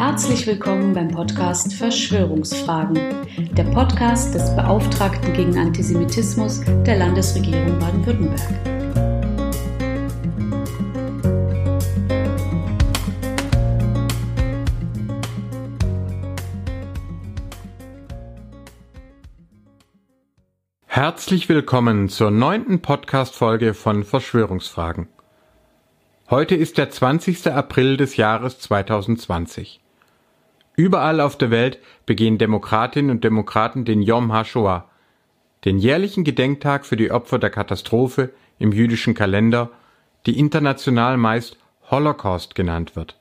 Herzlich willkommen beim Podcast Verschwörungsfragen, der Podcast des Beauftragten gegen Antisemitismus der Landesregierung Baden-Württemberg. Herzlich willkommen zur neunten Podcast-Folge von Verschwörungsfragen. Heute ist der 20. April des Jahres 2020. Überall auf der Welt begehen Demokratinnen und Demokraten den Yom HaShoah, den jährlichen Gedenktag für die Opfer der Katastrophe im jüdischen Kalender, die international meist Holocaust genannt wird.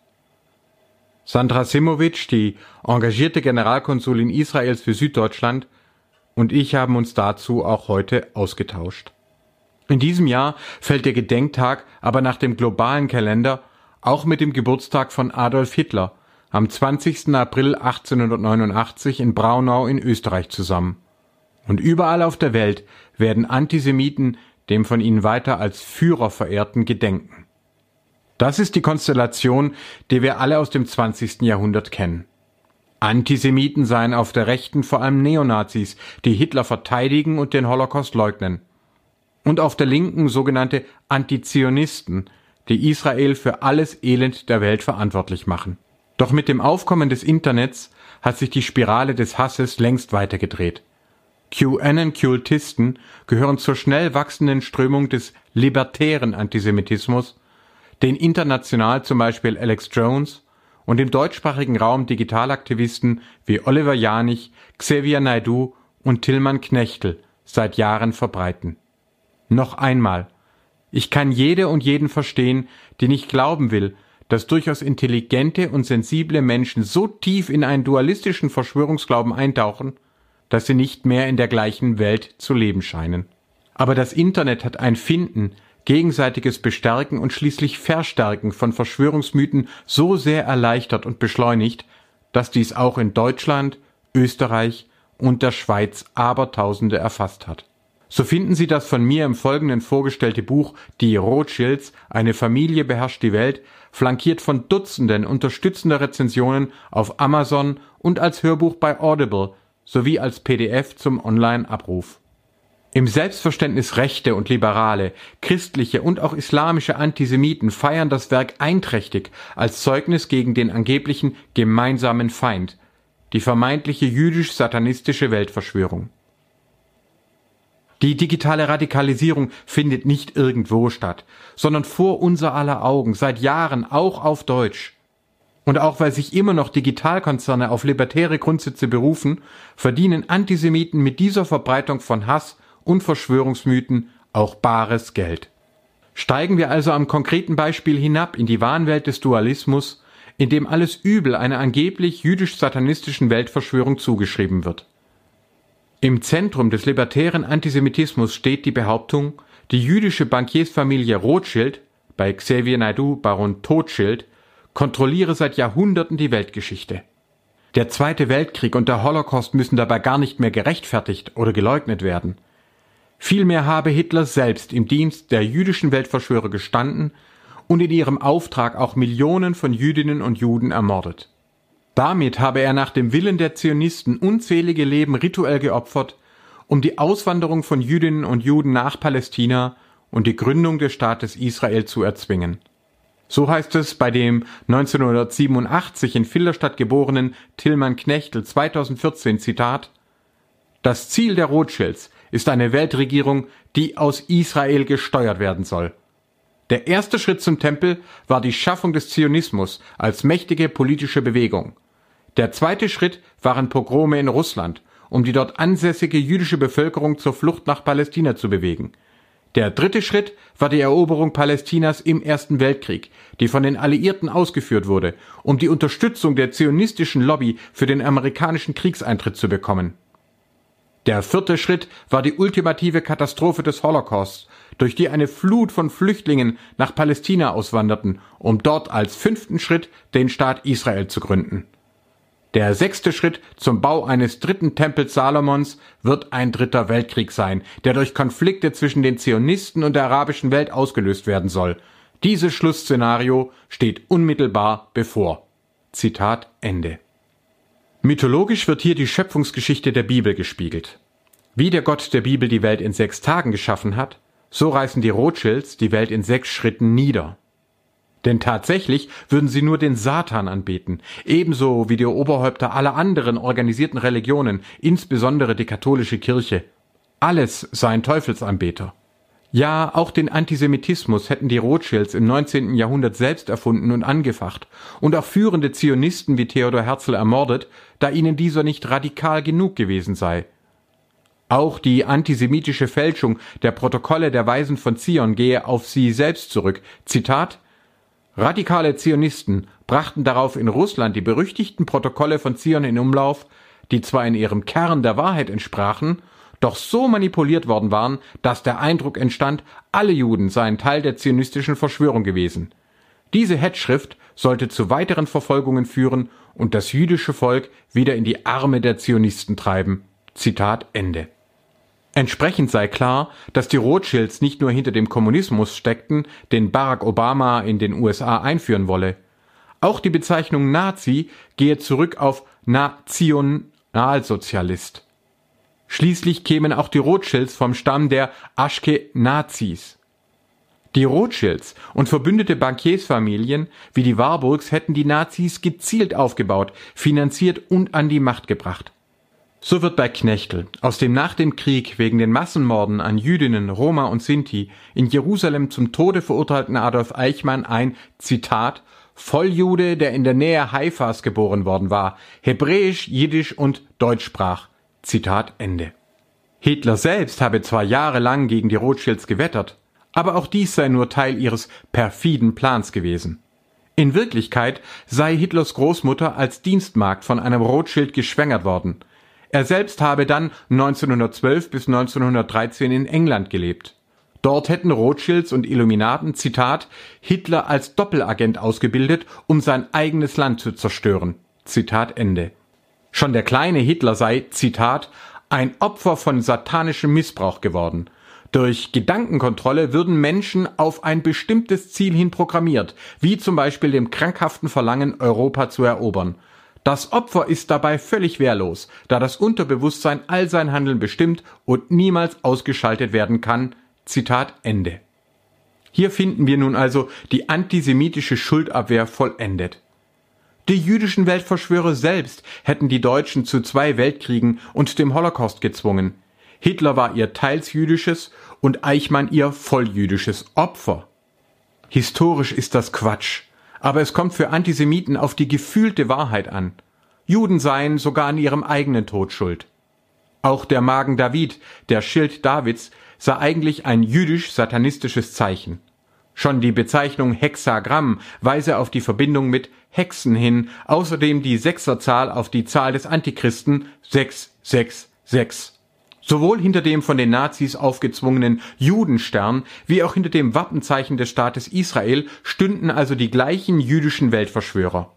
Sandra Simovic, die engagierte Generalkonsulin Israels für Süddeutschland, und ich haben uns dazu auch heute ausgetauscht. In diesem Jahr fällt der Gedenktag aber nach dem globalen Kalender auch mit dem Geburtstag von Adolf Hitler am 20. April 1889 in Braunau in Österreich zusammen. Und überall auf der Welt werden Antisemiten dem von ihnen weiter als Führer verehrten gedenken. Das ist die Konstellation, die wir alle aus dem 20. Jahrhundert kennen. Antisemiten seien auf der Rechten vor allem Neonazis, die Hitler verteidigen und den Holocaust leugnen und auf der Linken sogenannte Antizionisten, die Israel für alles Elend der Welt verantwortlich machen. Doch mit dem Aufkommen des Internets hat sich die Spirale des Hasses längst weitergedreht. QAnon-Kultisten gehören zur schnell wachsenden Strömung des libertären Antisemitismus, den international zum Beispiel Alex Jones und im deutschsprachigen Raum Digitalaktivisten wie Oliver Janich, Xavier Naidu und Tillmann Knechtel seit Jahren verbreiten. Noch einmal. Ich kann jede und jeden verstehen, die nicht glauben will, dass durchaus intelligente und sensible Menschen so tief in einen dualistischen Verschwörungsglauben eintauchen, dass sie nicht mehr in der gleichen Welt zu leben scheinen. Aber das Internet hat ein Finden, gegenseitiges Bestärken und schließlich Verstärken von Verschwörungsmythen so sehr erleichtert und beschleunigt, dass dies auch in Deutschland, Österreich und der Schweiz Abertausende erfasst hat. So finden Sie das von mir im Folgenden vorgestellte Buch Die Rothschilds, eine Familie beherrscht die Welt, flankiert von Dutzenden unterstützender Rezensionen auf Amazon und als Hörbuch bei Audible sowie als PDF zum Online-Abruf. Im Selbstverständnis Rechte und Liberale, christliche und auch islamische Antisemiten feiern das Werk einträchtig als Zeugnis gegen den angeblichen gemeinsamen Feind, die vermeintliche jüdisch-satanistische Weltverschwörung. Die digitale Radikalisierung findet nicht irgendwo statt, sondern vor unser aller Augen, seit Jahren auch auf Deutsch. Und auch weil sich immer noch Digitalkonzerne auf libertäre Grundsätze berufen, verdienen Antisemiten mit dieser Verbreitung von Hass und Verschwörungsmythen auch bares Geld. Steigen wir also am konkreten Beispiel hinab in die Wahnwelt des Dualismus, in dem alles Übel einer angeblich jüdisch-satanistischen Weltverschwörung zugeschrieben wird. Im Zentrum des libertären Antisemitismus steht die Behauptung, die jüdische Bankiersfamilie Rothschild, bei Xavier Naidu Baron Totschild, kontrolliere seit Jahrhunderten die Weltgeschichte. Der Zweite Weltkrieg und der Holocaust müssen dabei gar nicht mehr gerechtfertigt oder geleugnet werden. Vielmehr habe Hitler selbst im Dienst der jüdischen Weltverschwörer gestanden und in ihrem Auftrag auch Millionen von Jüdinnen und Juden ermordet. Damit habe er nach dem Willen der Zionisten unzählige Leben rituell geopfert, um die Auswanderung von Jüdinnen und Juden nach Palästina und die Gründung des Staates Israel zu erzwingen. So heißt es bei dem 1987 in Filderstadt geborenen Tillmann Knechtel 2014 Zitat Das Ziel der Rothschilds ist eine Weltregierung, die aus Israel gesteuert werden soll. Der erste Schritt zum Tempel war die Schaffung des Zionismus als mächtige politische Bewegung. Der zweite Schritt waren Pogrome in Russland, um die dort ansässige jüdische Bevölkerung zur Flucht nach Palästina zu bewegen. Der dritte Schritt war die Eroberung Palästinas im Ersten Weltkrieg, die von den Alliierten ausgeführt wurde, um die Unterstützung der zionistischen Lobby für den amerikanischen Kriegseintritt zu bekommen. Der vierte Schritt war die ultimative Katastrophe des Holocaust, durch die eine Flut von Flüchtlingen nach Palästina auswanderten, um dort als fünften Schritt den Staat Israel zu gründen. Der sechste Schritt zum Bau eines dritten Tempels Salomons wird ein dritter Weltkrieg sein, der durch Konflikte zwischen den Zionisten und der arabischen Welt ausgelöst werden soll. Dieses Schlussszenario steht unmittelbar bevor. Zitat Ende. Mythologisch wird hier die Schöpfungsgeschichte der Bibel gespiegelt. Wie der Gott der Bibel die Welt in sechs Tagen geschaffen hat, so reißen die Rothschilds die Welt in sechs Schritten nieder. Denn tatsächlich würden sie nur den Satan anbeten, ebenso wie die Oberhäupter aller anderen organisierten Religionen, insbesondere die katholische Kirche. Alles seien Teufelsanbeter. Ja, auch den Antisemitismus hätten die Rothschilds im 19. Jahrhundert selbst erfunden und angefacht und auch führende Zionisten wie Theodor Herzl ermordet, da ihnen dieser nicht radikal genug gewesen sei. Auch die antisemitische Fälschung der Protokolle der Weisen von Zion gehe auf sie selbst zurück. Zitat Radikale Zionisten brachten darauf in Russland die berüchtigten Protokolle von Zion in Umlauf, die zwar in ihrem Kern der Wahrheit entsprachen, doch so manipuliert worden waren, dass der Eindruck entstand, alle Juden seien Teil der zionistischen Verschwörung gewesen. Diese Hetzschrift sollte zu weiteren Verfolgungen führen und das jüdische Volk wieder in die Arme der Zionisten treiben. Zitat Ende. Entsprechend sei klar, dass die Rothschilds nicht nur hinter dem Kommunismus steckten, den Barack Obama in den USA einführen wolle. Auch die Bezeichnung Nazi gehe zurück auf Nationalsozialist. Schließlich kämen auch die Rothschilds vom Stamm der Aschke-Nazis. Die Rothschilds und verbündete Bankiersfamilien wie die Warburgs hätten die Nazis gezielt aufgebaut, finanziert und an die Macht gebracht. So wird bei Knechtel, aus dem nach dem Krieg wegen den Massenmorden an Jüdinnen, Roma und Sinti in Jerusalem zum Tode verurteilten Adolf Eichmann ein Zitat Volljude, der in der Nähe Haifas geboren worden war, Hebräisch, Jiddisch und Deutsch sprach. Zitat Ende. Hitler selbst habe zwar jahrelang gegen die Rothschilds gewettert, aber auch dies sei nur Teil ihres perfiden Plans gewesen. In Wirklichkeit sei Hitlers Großmutter als Dienstmagd von einem Rothschild geschwängert worden er selbst habe dann 1912 bis 1913 in England gelebt. Dort hätten Rothschilds und Illuminaten, Zitat, Hitler als Doppelagent ausgebildet, um sein eigenes Land zu zerstören. Zitat Ende. Schon der kleine Hitler sei, Zitat, ein Opfer von satanischem Missbrauch geworden. Durch Gedankenkontrolle würden Menschen auf ein bestimmtes Ziel hin programmiert, wie zum Beispiel dem krankhaften Verlangen, Europa zu erobern. Das Opfer ist dabei völlig wehrlos, da das Unterbewusstsein all sein Handeln bestimmt und niemals ausgeschaltet werden kann. Zitat Ende. Hier finden wir nun also die antisemitische Schuldabwehr vollendet. Die jüdischen Weltverschwörer selbst hätten die Deutschen zu zwei Weltkriegen und dem Holocaust gezwungen. Hitler war ihr teils jüdisches und Eichmann ihr volljüdisches Opfer. Historisch ist das Quatsch aber es kommt für Antisemiten auf die gefühlte Wahrheit an. Juden seien sogar an ihrem eigenen Tod schuld. Auch der Magen David, der Schild Davids, sei eigentlich ein jüdisch-satanistisches Zeichen. Schon die Bezeichnung Hexagramm weise auf die Verbindung mit Hexen hin, außerdem die Sechserzahl auf die Zahl des Antichristen 666. Sowohl hinter dem von den Nazis aufgezwungenen Judenstern wie auch hinter dem Wappenzeichen des Staates Israel stünden also die gleichen jüdischen Weltverschwörer.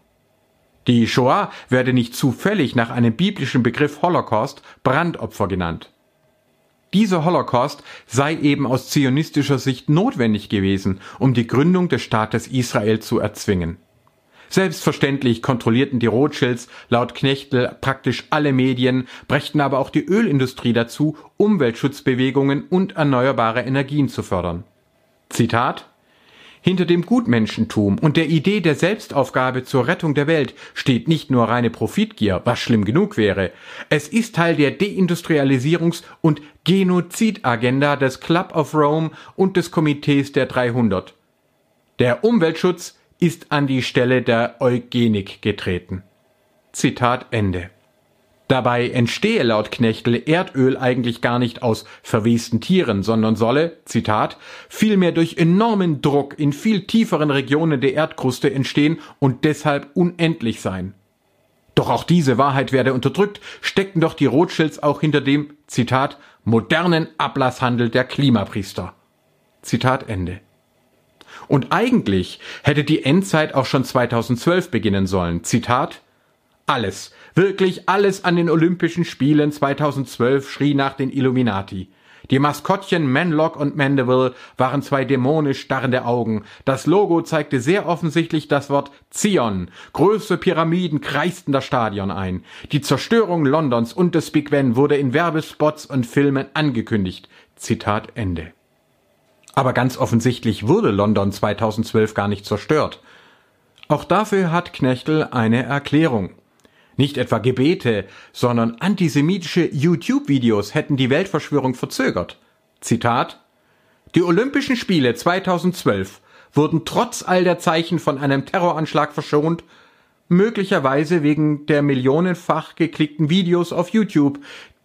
Die Shoah werde nicht zufällig nach einem biblischen Begriff Holocaust Brandopfer genannt. Dieser Holocaust sei eben aus zionistischer Sicht notwendig gewesen, um die Gründung des Staates Israel zu erzwingen. Selbstverständlich kontrollierten die Rothschilds laut Knechtel praktisch alle Medien, brächten aber auch die Ölindustrie dazu, Umweltschutzbewegungen und erneuerbare Energien zu fördern. Zitat hinter dem Gutmenschentum und der Idee der Selbstaufgabe zur Rettung der Welt steht nicht nur reine Profitgier, was schlimm genug wäre. Es ist Teil der Deindustrialisierungs- und Genozidagenda des Club of Rome und des Komitees der 300. Der Umweltschutz ist an die Stelle der Eugenik getreten. Zitat Ende. Dabei entstehe laut Knechtel Erdöl eigentlich gar nicht aus verwesten Tieren, sondern solle, Zitat, vielmehr durch enormen Druck in viel tieferen Regionen der Erdkruste entstehen und deshalb unendlich sein. Doch auch diese Wahrheit werde unterdrückt, steckten doch die Rothschilds auch hinter dem, Zitat, modernen Ablasshandel der Klimapriester. Zitat Ende. Und eigentlich hätte die Endzeit auch schon 2012 beginnen sollen. Zitat Alles, wirklich alles an den Olympischen Spielen 2012 schrie nach den Illuminati. Die Maskottchen Manlock und Mandeville waren zwei dämonisch starrende Augen. Das Logo zeigte sehr offensichtlich das Wort Zion. Größere Pyramiden kreisten das Stadion ein. Die Zerstörung Londons und des Big Ben wurde in Werbespots und Filmen angekündigt. Zitat Ende. Aber ganz offensichtlich wurde London 2012 gar nicht zerstört. Auch dafür hat Knechtel eine Erklärung. Nicht etwa Gebete, sondern antisemitische YouTube-Videos hätten die Weltverschwörung verzögert. Zitat Die Olympischen Spiele 2012 wurden trotz all der Zeichen von einem Terroranschlag verschont, möglicherweise wegen der millionenfach geklickten Videos auf YouTube,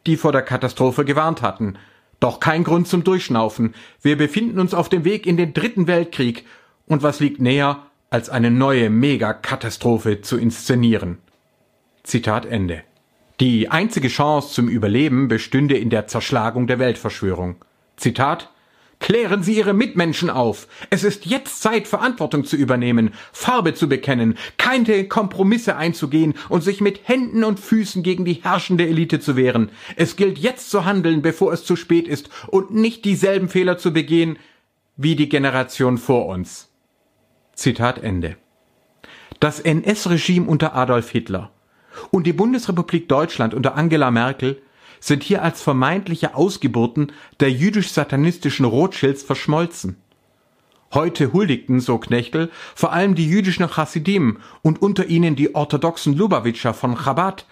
die vor der Katastrophe gewarnt hatten. Doch kein Grund zum Durchschnaufen. Wir befinden uns auf dem Weg in den dritten Weltkrieg. Und was liegt näher, als eine neue Megakatastrophe zu inszenieren? Zitat Ende. Die einzige Chance zum Überleben bestünde in der Zerschlagung der Weltverschwörung. Zitat Klären Sie Ihre Mitmenschen auf. Es ist jetzt Zeit, Verantwortung zu übernehmen, Farbe zu bekennen, keine Kompromisse einzugehen und sich mit Händen und Füßen gegen die herrschende Elite zu wehren. Es gilt jetzt zu handeln, bevor es zu spät ist und nicht dieselben Fehler zu begehen wie die Generation vor uns. Zitat Ende. Das NS-Regime unter Adolf Hitler und die Bundesrepublik Deutschland unter Angela Merkel sind hier als vermeintliche Ausgeburten der jüdisch-satanistischen Rothschilds verschmolzen. Heute huldigten, so Knechtel, vor allem die jüdischen Chassidim und unter ihnen die orthodoxen Lubavitcher von Chabad,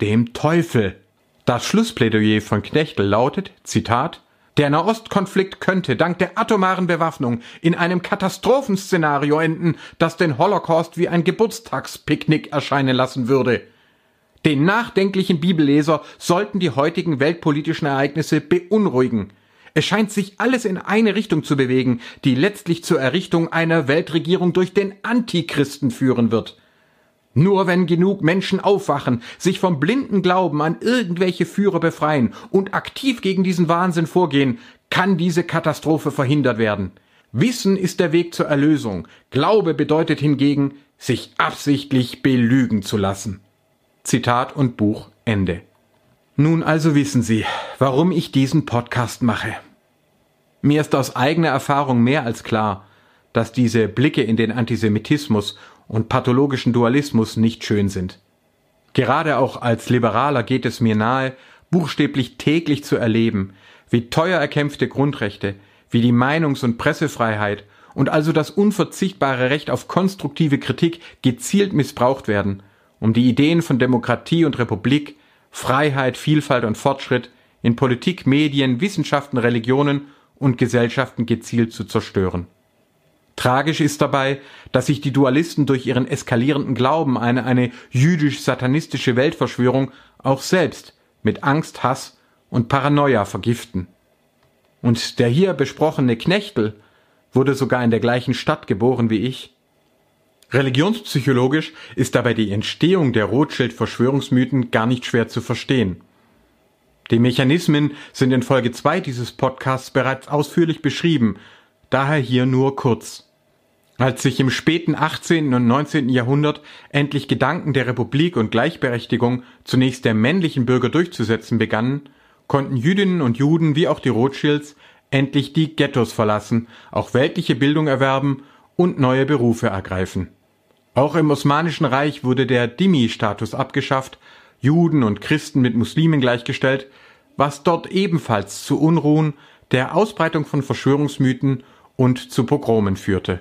dem Teufel. Das Schlussplädoyer von Knechtel lautet, Zitat, der Nahostkonflikt könnte dank der atomaren Bewaffnung in einem Katastrophenszenario enden, das den Holocaust wie ein Geburtstagspicknick erscheinen lassen würde. Den nachdenklichen Bibelleser sollten die heutigen weltpolitischen Ereignisse beunruhigen. Es scheint sich alles in eine Richtung zu bewegen, die letztlich zur Errichtung einer Weltregierung durch den Antichristen führen wird. Nur wenn genug Menschen aufwachen, sich vom blinden Glauben an irgendwelche Führer befreien und aktiv gegen diesen Wahnsinn vorgehen, kann diese Katastrophe verhindert werden. Wissen ist der Weg zur Erlösung. Glaube bedeutet hingegen, sich absichtlich belügen zu lassen. Zitat und Buch Ende. Nun also wissen Sie, warum ich diesen Podcast mache. Mir ist aus eigener Erfahrung mehr als klar, dass diese Blicke in den Antisemitismus und pathologischen Dualismus nicht schön sind. Gerade auch als Liberaler geht es mir nahe, buchstäblich täglich zu erleben, wie teuer erkämpfte Grundrechte, wie die Meinungs- und Pressefreiheit und also das unverzichtbare Recht auf konstruktive Kritik gezielt missbraucht werden – um die Ideen von Demokratie und Republik, Freiheit, Vielfalt und Fortschritt in Politik, Medien, Wissenschaften, Religionen und Gesellschaften gezielt zu zerstören. Tragisch ist dabei, dass sich die Dualisten durch ihren eskalierenden Glauben an eine, eine jüdisch-satanistische Weltverschwörung auch selbst mit Angst, Hass und Paranoia vergiften. Und der hier besprochene Knechtel wurde sogar in der gleichen Stadt geboren wie ich Religionspsychologisch ist dabei die Entstehung der Rothschild-Verschwörungsmythen gar nicht schwer zu verstehen. Die Mechanismen sind in Folge 2 dieses Podcasts bereits ausführlich beschrieben, daher hier nur kurz. Als sich im späten 18. und 19. Jahrhundert endlich Gedanken der Republik und Gleichberechtigung zunächst der männlichen Bürger durchzusetzen begannen, konnten Jüdinnen und Juden wie auch die Rothschilds endlich die Ghettos verlassen, auch weltliche Bildung erwerben und neue Berufe ergreifen. Auch im Osmanischen Reich wurde der Dhimmi-Status abgeschafft, Juden und Christen mit Muslimen gleichgestellt, was dort ebenfalls zu Unruhen, der Ausbreitung von Verschwörungsmythen und zu Pogromen führte.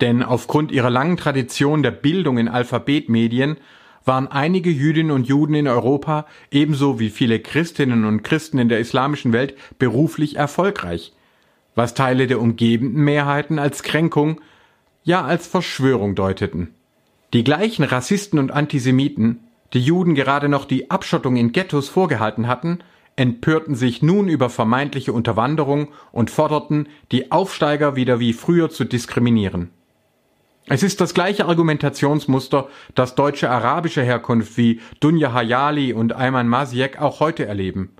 Denn aufgrund ihrer langen Tradition der Bildung in Alphabetmedien waren einige Jüdinnen und Juden in Europa ebenso wie viele Christinnen und Christen in der islamischen Welt beruflich erfolgreich, was Teile der umgebenden Mehrheiten als Kränkung ja als Verschwörung deuteten. Die gleichen Rassisten und Antisemiten, die Juden gerade noch die Abschottung in Ghettos vorgehalten hatten, empörten sich nun über vermeintliche Unterwanderung und forderten, die Aufsteiger wieder wie früher zu diskriminieren. Es ist das gleiche Argumentationsmuster, das deutsche arabischer Herkunft wie Dunja Hayali und Ayman Masiek auch heute erleben.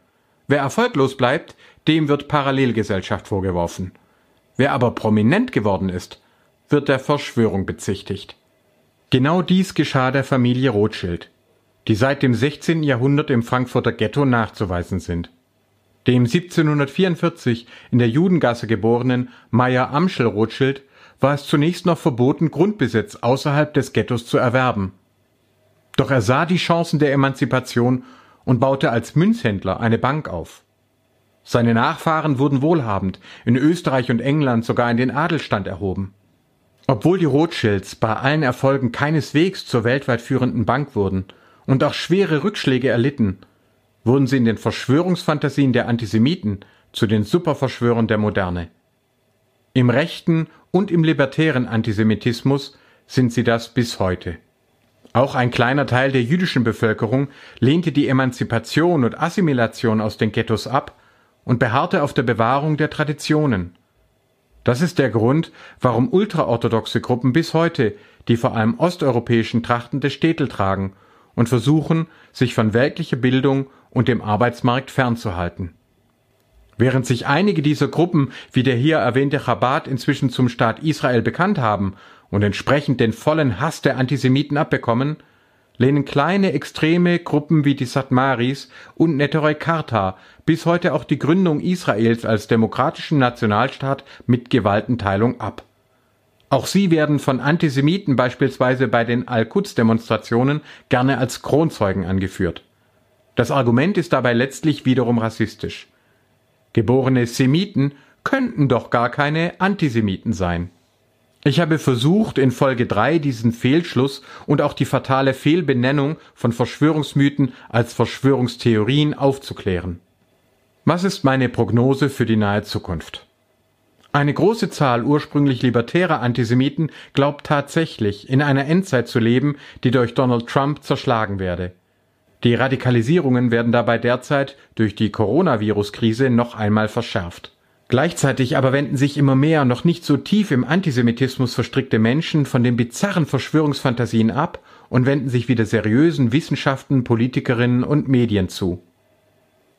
Wer erfolglos bleibt, dem wird Parallelgesellschaft vorgeworfen. Wer aber prominent geworden ist, wird der Verschwörung bezichtigt. Genau dies geschah der Familie Rothschild, die seit dem 16. Jahrhundert im Frankfurter Ghetto nachzuweisen sind. dem 1744 in der Judengasse geborenen Meyer Amschel Rothschild war es zunächst noch verboten, Grundbesitz außerhalb des Ghettos zu erwerben. Doch er sah die Chancen der Emanzipation und baute als Münzhändler eine Bank auf. Seine Nachfahren wurden wohlhabend, in Österreich und England sogar in den Adelstand erhoben. Obwohl die Rothschilds bei allen Erfolgen keineswegs zur weltweit führenden Bank wurden und auch schwere Rückschläge erlitten, wurden sie in den Verschwörungsfantasien der Antisemiten zu den Superverschwörern der Moderne. Im rechten und im libertären Antisemitismus sind sie das bis heute. Auch ein kleiner Teil der jüdischen Bevölkerung lehnte die Emanzipation und Assimilation aus den Ghettos ab und beharrte auf der Bewahrung der Traditionen. Das ist der Grund, warum ultraorthodoxe Gruppen bis heute die vor allem osteuropäischen Trachten des Städtel tragen und versuchen, sich von weltlicher Bildung und dem Arbeitsmarkt fernzuhalten. Während sich einige dieser Gruppen, wie der hier erwähnte Chabad, inzwischen zum Staat Israel bekannt haben und entsprechend den vollen Hass der Antisemiten abbekommen, lehnen kleine extreme Gruppen wie die Satmaris und Netorei Karta bis heute auch die Gründung Israels als demokratischen Nationalstaat mit Gewaltenteilung ab. Auch sie werden von Antisemiten beispielsweise bei den Al-Quds-Demonstrationen gerne als Kronzeugen angeführt. Das Argument ist dabei letztlich wiederum rassistisch. Geborene Semiten könnten doch gar keine Antisemiten sein. Ich habe versucht, in Folge 3 diesen Fehlschluss und auch die fatale Fehlbenennung von Verschwörungsmythen als Verschwörungstheorien aufzuklären. Was ist meine Prognose für die nahe Zukunft? Eine große Zahl ursprünglich libertärer Antisemiten glaubt tatsächlich, in einer Endzeit zu leben, die durch Donald Trump zerschlagen werde. Die Radikalisierungen werden dabei derzeit durch die Coronavirus-Krise noch einmal verschärft. Gleichzeitig aber wenden sich immer mehr noch nicht so tief im Antisemitismus verstrickte Menschen von den bizarren Verschwörungsfantasien ab und wenden sich wieder seriösen Wissenschaften, Politikerinnen und Medien zu.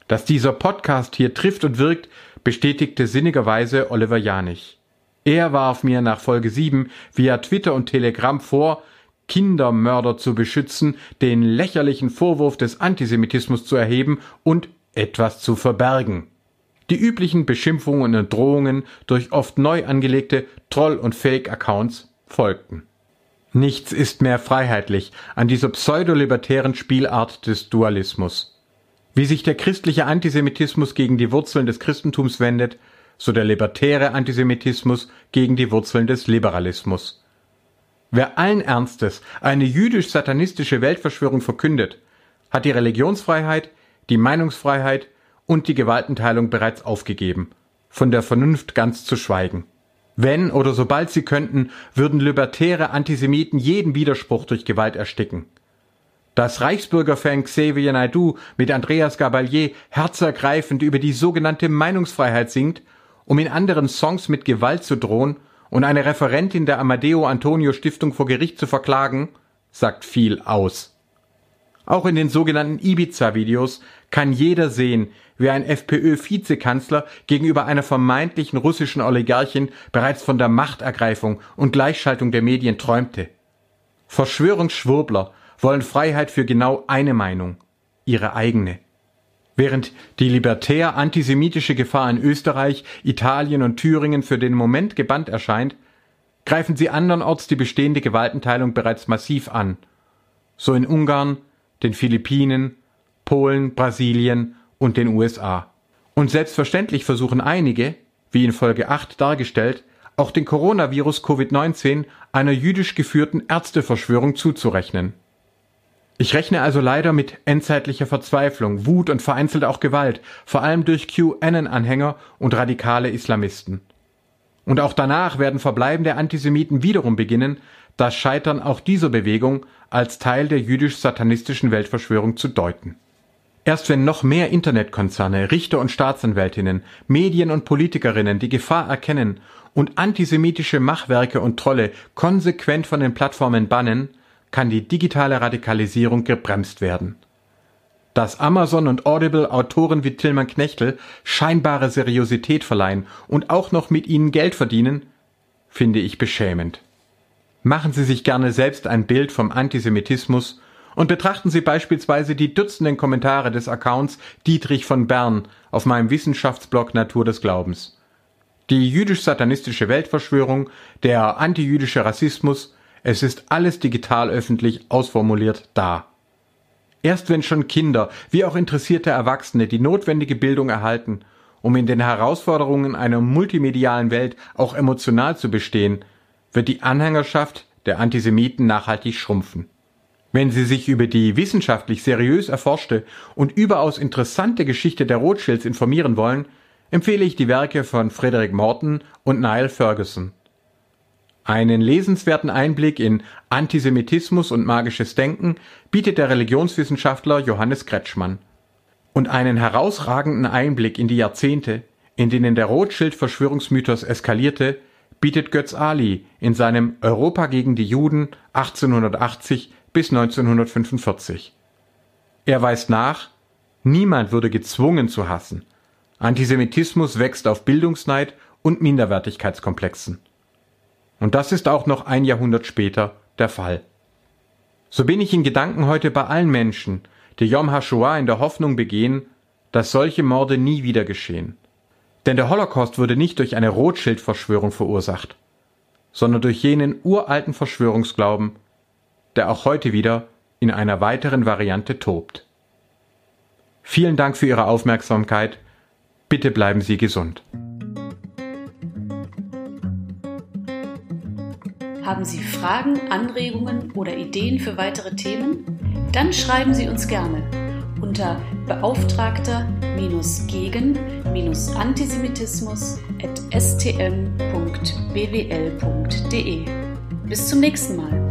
Dass dieser Podcast hier trifft und wirkt, bestätigte sinnigerweise Oliver Janich. Er warf mir nach Folge 7 via Twitter und Telegram vor, Kindermörder zu beschützen, den lächerlichen Vorwurf des Antisemitismus zu erheben und etwas zu verbergen. Die üblichen Beschimpfungen und Drohungen durch oft neu angelegte Troll- und Fake-Accounts folgten. Nichts ist mehr freiheitlich an dieser pseudolibertären Spielart des Dualismus. Wie sich der christliche Antisemitismus gegen die Wurzeln des Christentums wendet, so der libertäre Antisemitismus gegen die Wurzeln des Liberalismus. Wer allen Ernstes eine jüdisch-satanistische Weltverschwörung verkündet, hat die Religionsfreiheit, die Meinungsfreiheit und die Gewaltenteilung bereits aufgegeben, von der Vernunft ganz zu schweigen. Wenn oder sobald sie könnten, würden libertäre Antisemiten jeden Widerspruch durch Gewalt ersticken. Dass Reichsbürgerfan Xavier Naidu mit Andreas Gabalier herzergreifend über die sogenannte Meinungsfreiheit singt, um in anderen Songs mit Gewalt zu drohen und eine Referentin der Amadeo Antonio Stiftung vor Gericht zu verklagen, sagt viel aus. Auch in den sogenannten Ibiza-Videos kann jeder sehen, wie ein FPÖ-Vizekanzler gegenüber einer vermeintlichen russischen Oligarchin bereits von der Machtergreifung und Gleichschaltung der Medien träumte. Verschwörungsschwurbler wollen Freiheit für genau eine Meinung, ihre eigene. Während die libertär antisemitische Gefahr in Österreich, Italien und Thüringen für den Moment gebannt erscheint, greifen sie andernorts die bestehende Gewaltenteilung bereits massiv an. So in Ungarn, den Philippinen, Polen, Brasilien und den USA. Und selbstverständlich versuchen einige, wie in Folge 8 dargestellt, auch den Coronavirus Covid-19 einer jüdisch geführten Ärzteverschwörung zuzurechnen. Ich rechne also leider mit endzeitlicher Verzweiflung, Wut und vereinzelt auch Gewalt, vor allem durch QAnon-Anhänger und radikale Islamisten. Und auch danach werden verbleibende Antisemiten wiederum beginnen, das Scheitern auch dieser Bewegung als Teil der jüdisch-satanistischen Weltverschwörung zu deuten. Erst wenn noch mehr Internetkonzerne, Richter und Staatsanwältinnen, Medien und Politikerinnen die Gefahr erkennen und antisemitische Machwerke und Trolle konsequent von den Plattformen bannen, kann die digitale Radikalisierung gebremst werden. Dass Amazon und Audible Autoren wie Tillmann Knechtel scheinbare Seriosität verleihen und auch noch mit ihnen Geld verdienen, finde ich beschämend. Machen Sie sich gerne selbst ein Bild vom Antisemitismus Und betrachten Sie beispielsweise die dutzenden Kommentare des Accounts Dietrich von Bern auf meinem Wissenschaftsblog Natur des Glaubens. Die jüdisch-satanistische Weltverschwörung, der antijüdische Rassismus, es ist alles digital öffentlich ausformuliert da. Erst wenn schon Kinder wie auch interessierte Erwachsene die notwendige Bildung erhalten, um in den Herausforderungen einer multimedialen Welt auch emotional zu bestehen, wird die Anhängerschaft der Antisemiten nachhaltig schrumpfen. Wenn Sie sich über die wissenschaftlich seriös erforschte und überaus interessante Geschichte der Rothschilds informieren wollen, empfehle ich die Werke von Frederick Morton und Niall Ferguson. Einen lesenswerten Einblick in Antisemitismus und magisches Denken bietet der Religionswissenschaftler Johannes Kretschmann. Und einen herausragenden Einblick in die Jahrzehnte, in denen der Rothschild-Verschwörungsmythos eskalierte, bietet Götz Ali in seinem Europa gegen die Juden 1880 bis 1945. Er weist nach, niemand würde gezwungen zu hassen. Antisemitismus wächst auf Bildungsneid und Minderwertigkeitskomplexen. Und das ist auch noch ein Jahrhundert später der Fall. So bin ich in Gedanken heute bei allen Menschen, die Yom HaShoah in der Hoffnung begehen, dass solche Morde nie wieder geschehen. Denn der Holocaust wurde nicht durch eine Rothschild-Verschwörung verursacht, sondern durch jenen uralten Verschwörungsglauben, der auch heute wieder in einer weiteren Variante tobt. Vielen Dank für Ihre Aufmerksamkeit. Bitte bleiben Sie gesund. Haben Sie Fragen, Anregungen oder Ideen für weitere Themen? Dann schreiben Sie uns gerne unter beauftragter-gegen-antisemitismus.stm.bwl.de. Bis zum nächsten Mal.